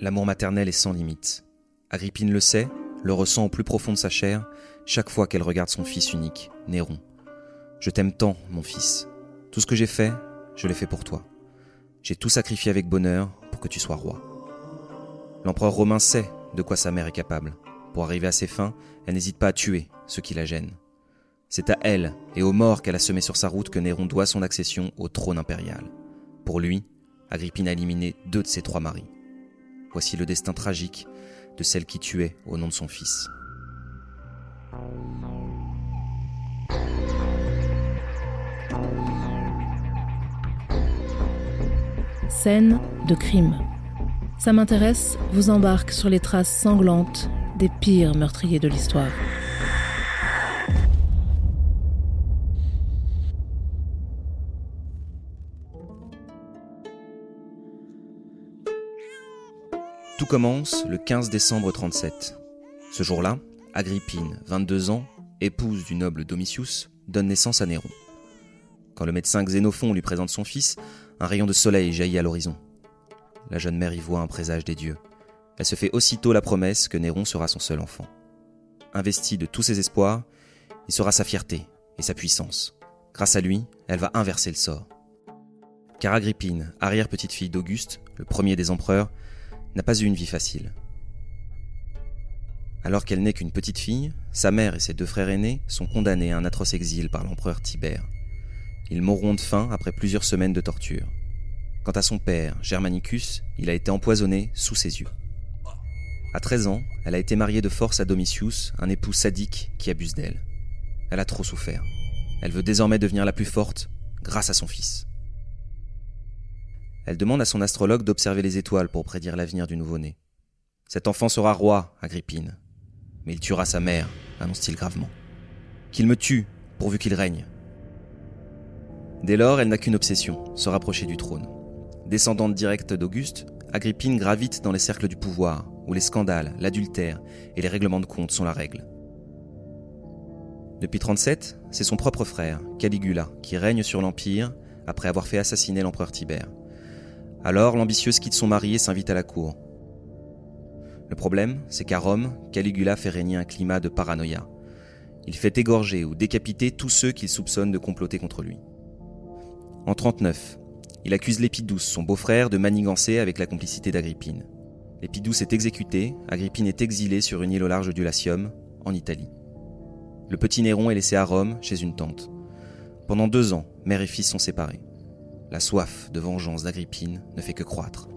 L'amour maternel est sans limite. Agrippine le sait, le ressent au plus profond de sa chair, chaque fois qu'elle regarde son fils unique, Néron. Je t'aime tant, mon fils. Tout ce que j'ai fait, je l'ai fait pour toi. J'ai tout sacrifié avec bonheur pour que tu sois roi. L'empereur romain sait de quoi sa mère est capable. Pour arriver à ses fins, elle n'hésite pas à tuer ceux qui la gênent. C'est à elle et aux morts qu'elle a semé sur sa route que Néron doit son accession au trône impérial. Pour lui, Agrippine a éliminé deux de ses trois maris. Voici le destin tragique de celle qui tuait au nom de son fils. Scène de crime. Ça m'intéresse, vous embarque sur les traces sanglantes des pires meurtriers de l'histoire. Tout commence le 15 décembre 37. Ce jour-là, Agrippine, 22 ans, épouse du noble Domitius, donne naissance à Néron. Quand le médecin Xénophon lui présente son fils, un rayon de soleil jaillit à l'horizon. La jeune mère y voit un présage des dieux. Elle se fait aussitôt la promesse que Néron sera son seul enfant. Investi de tous ses espoirs, il sera sa fierté et sa puissance. Grâce à lui, elle va inverser le sort. Car Agrippine, arrière-petite-fille d'Auguste, le premier des empereurs, n'a pas eu une vie facile. Alors qu'elle n'est qu'une petite fille, sa mère et ses deux frères aînés sont condamnés à un atroce exil par l'empereur Tibère. Ils mourront de faim après plusieurs semaines de torture. Quant à son père, Germanicus, il a été empoisonné sous ses yeux. À 13 ans, elle a été mariée de force à Domitius, un époux sadique qui abuse d'elle. Elle a trop souffert. Elle veut désormais devenir la plus forte grâce à son fils. Elle demande à son astrologue d'observer les étoiles pour prédire l'avenir du nouveau-né. Cet enfant sera roi, Agrippine. Mais il tuera sa mère, annonce-t-il gravement. Qu'il me tue, pourvu qu'il règne. Dès lors, elle n'a qu'une obsession, se rapprocher du trône. Descendante directe d'Auguste, Agrippine gravite dans les cercles du pouvoir, où les scandales, l'adultère et les règlements de compte sont la règle. Depuis 37, c'est son propre frère, Caligula, qui règne sur l'Empire après avoir fait assassiner l'empereur Tibère. Alors l'ambitieuse quitte son mari et s'invite à la cour. Le problème, c'est qu'à Rome, Caligula fait régner un climat de paranoïa. Il fait égorger ou décapiter tous ceux qu'il soupçonne de comploter contre lui. En 39, il accuse Lépidouce, son beau-frère, de manigancer avec la complicité d'Agrippine. Lépidouce est exécuté, Agrippine est exilée sur une île au large du Latium, en Italie. Le petit Néron est laissé à Rome, chez une tante. Pendant deux ans, mère et fils sont séparés. La soif de vengeance d'Agrippine ne fait que croître.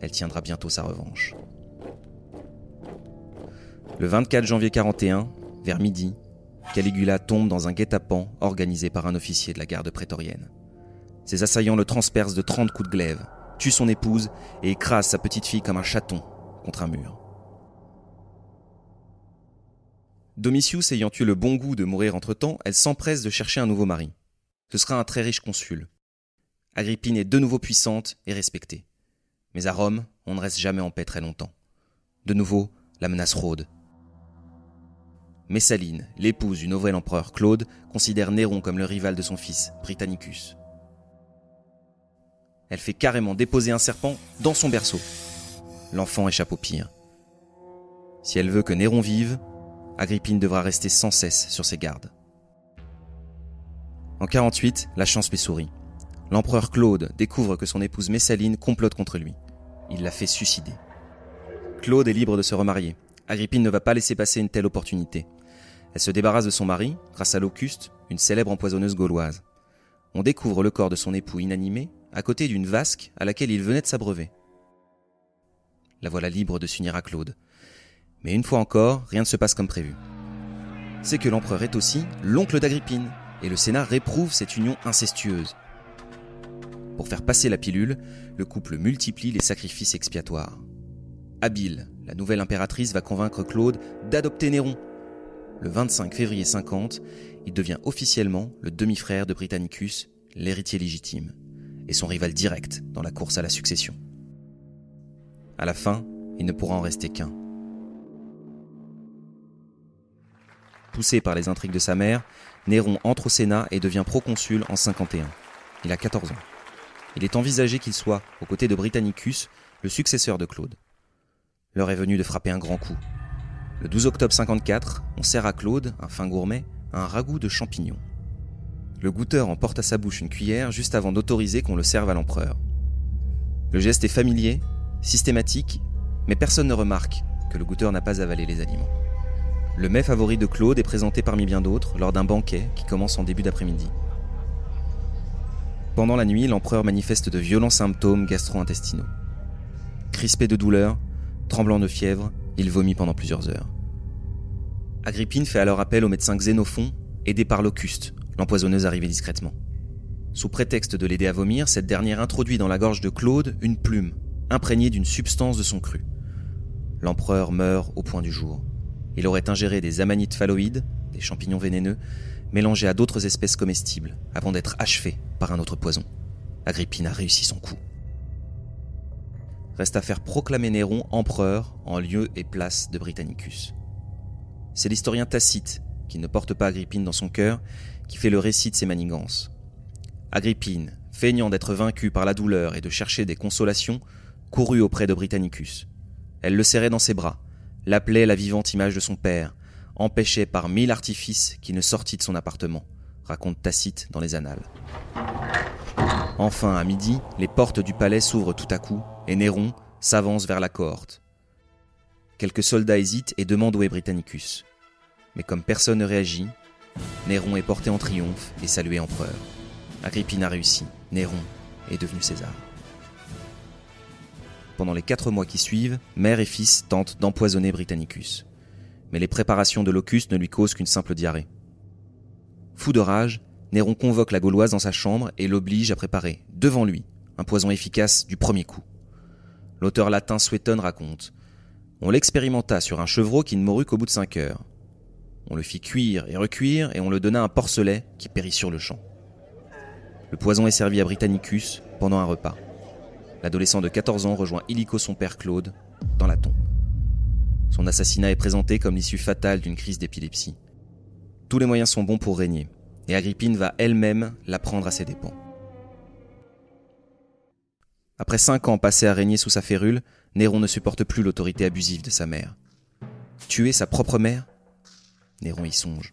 Elle tiendra bientôt sa revanche. Le 24 janvier 41, vers midi, Caligula tombe dans un guet-apens organisé par un officier de la garde prétorienne. Ses assaillants le transpercent de 30 coups de glaive, tuent son épouse et écrasent sa petite fille comme un chaton contre un mur. Domitius ayant eu le bon goût de mourir entre-temps, elle s'empresse de chercher un nouveau mari. Ce sera un très riche consul. Agrippine est de nouveau puissante et respectée. Mais à Rome, on ne reste jamais en paix très longtemps. De nouveau, la menace rôde. Messaline, l'épouse du nouvel empereur Claude, considère Néron comme le rival de son fils, Britannicus. Elle fait carrément déposer un serpent dans son berceau. L'enfant échappe au pire. Si elle veut que Néron vive, Agrippine devra rester sans cesse sur ses gardes. En 48, la chance lui sourit. L'empereur Claude découvre que son épouse Messaline complote contre lui. Il la fait suicider. Claude est libre de se remarier. Agrippine ne va pas laisser passer une telle opportunité. Elle se débarrasse de son mari grâce à Locuste, une célèbre empoisonneuse gauloise. On découvre le corps de son époux inanimé à côté d'une vasque à laquelle il venait de s'abreuver. La voilà libre de s'unir à Claude. Mais une fois encore, rien ne se passe comme prévu. C'est que l'empereur est aussi l'oncle d'Agrippine, et le Sénat réprouve cette union incestueuse. Pour faire passer la pilule, le couple multiplie les sacrifices expiatoires. Habile, la nouvelle impératrice va convaincre Claude d'adopter Néron. Le 25 février 50, il devient officiellement le demi-frère de Britannicus, l'héritier légitime, et son rival direct dans la course à la succession. À la fin, il ne pourra en rester qu'un. Poussé par les intrigues de sa mère, Néron entre au Sénat et devient proconsul en 51. Il a 14 ans. Il est envisagé qu'il soit, aux côtés de Britannicus, le successeur de Claude. L'heure est venue de frapper un grand coup. Le 12 octobre 54, on sert à Claude, un fin gourmet, un ragoût de champignons. Le goûteur emporte à sa bouche une cuillère juste avant d'autoriser qu'on le serve à l'empereur. Le geste est familier, systématique, mais personne ne remarque que le goûteur n'a pas avalé les aliments. Le mets favori de Claude est présenté parmi bien d'autres lors d'un banquet qui commence en début d'après-midi. Pendant la nuit, l'empereur manifeste de violents symptômes gastro-intestinaux. Crispé de douleur, tremblant de fièvre, il vomit pendant plusieurs heures. Agrippine fait alors appel au médecin Xénophon, aidé par Locuste, l'empoisonneuse arrivée discrètement. Sous prétexte de l'aider à vomir, cette dernière introduit dans la gorge de Claude une plume, imprégnée d'une substance de son cru. L'empereur meurt au point du jour. Il aurait ingéré des amanites phalloïdes, des champignons vénéneux, mélangés à d'autres espèces comestibles, avant d'être achevé par un autre poison. Agrippine a réussi son coup. Reste à faire proclamer Néron empereur en lieu et place de Britannicus. C'est l'historien Tacite, qui ne porte pas Agrippine dans son cœur, qui fait le récit de ses manigances. Agrippine, feignant d'être vaincue par la douleur et de chercher des consolations, courut auprès de Britannicus. Elle le serrait dans ses bras, l'appelait la vivante image de son père, empêchait par mille artifices qu'il ne sortit de son appartement, raconte Tacite dans les Annales. Enfin, à midi, les portes du palais s'ouvrent tout à coup, et Néron s'avance vers la cohorte. Quelques soldats hésitent et demandent où est Britannicus. Mais comme personne ne réagit, Néron est porté en triomphe et salué empereur. Agrippine a réussi, Néron est devenu César. Pendant les quatre mois qui suivent, mère et fils tentent d'empoisonner Britannicus. Mais les préparations de Locuste ne lui causent qu'une simple diarrhée. Fou de rage, Néron convoque la Gauloise dans sa chambre et l'oblige à préparer, devant lui, un poison efficace du premier coup. L'auteur latin Suétone raconte On l'expérimenta sur un chevreau qui ne mourut qu'au bout de cinq heures. On le fit cuire et recuire et on le donna un porcelet qui périt sur le champ. Le poison est servi à Britannicus pendant un repas. L'adolescent de 14 ans rejoint illico son père Claude dans la tombe. Son assassinat est présenté comme l'issue fatale d'une crise d'épilepsie. Tous les moyens sont bons pour régner, et Agrippine va elle-même la prendre à ses dépens. Après cinq ans passés à régner sous sa férule, Néron ne supporte plus l'autorité abusive de sa mère. Tuer sa propre mère? Néron y songe.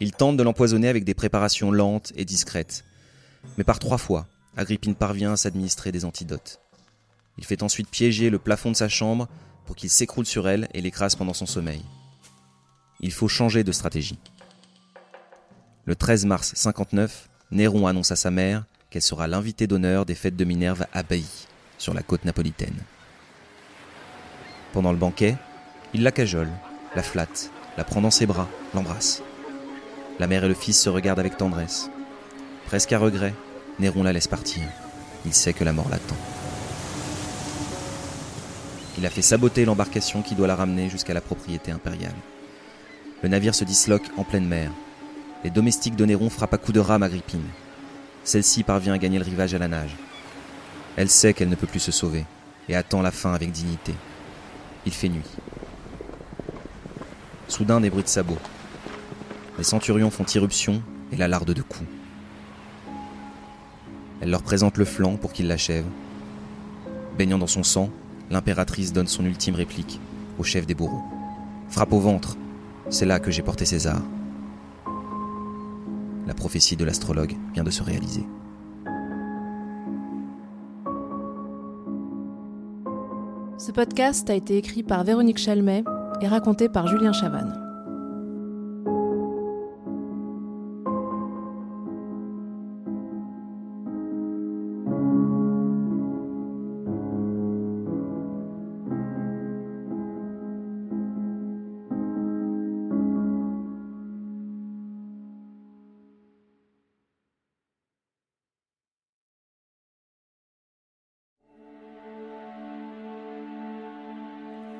Il tente de l'empoisonner avec des préparations lentes et discrètes. Mais par trois fois, Agrippine parvient à s'administrer des antidotes. Il fait ensuite piéger le plafond de sa chambre pour qu'il s'écroule sur elle et l'écrase pendant son sommeil. Il faut changer de stratégie. Le 13 mars 59, Néron annonce à sa mère qu'elle sera l'invitée d'honneur des fêtes de Minerve à Bailly, sur la côte napolitaine. Pendant le banquet, il la cajole, la flatte, la prend dans ses bras, l'embrasse. La mère et le fils se regardent avec tendresse. Presque à regret, Néron la laisse partir. Il sait que la mort l'attend. Il a fait saboter l'embarcation qui doit la ramener jusqu'à la propriété impériale. Le navire se disloque en pleine mer. Les domestiques de Néron frappent à coups de rame Agrippine. Celle-ci parvient à gagner le rivage à la nage. Elle sait qu'elle ne peut plus se sauver et attend la fin avec dignité. Il fait nuit. Soudain des bruits de sabots. Les centurions font irruption et la lardent de coups. Elle leur présente le flanc pour qu'ils l'achèvent. Baignant dans son sang, l'impératrice donne son ultime réplique au chef des bourreaux. Frappe au ventre, c'est là que j'ai porté César. La prophétie de l'astrologue vient de se réaliser. Ce podcast a été écrit par Véronique Chalmet et raconté par Julien Chavannes.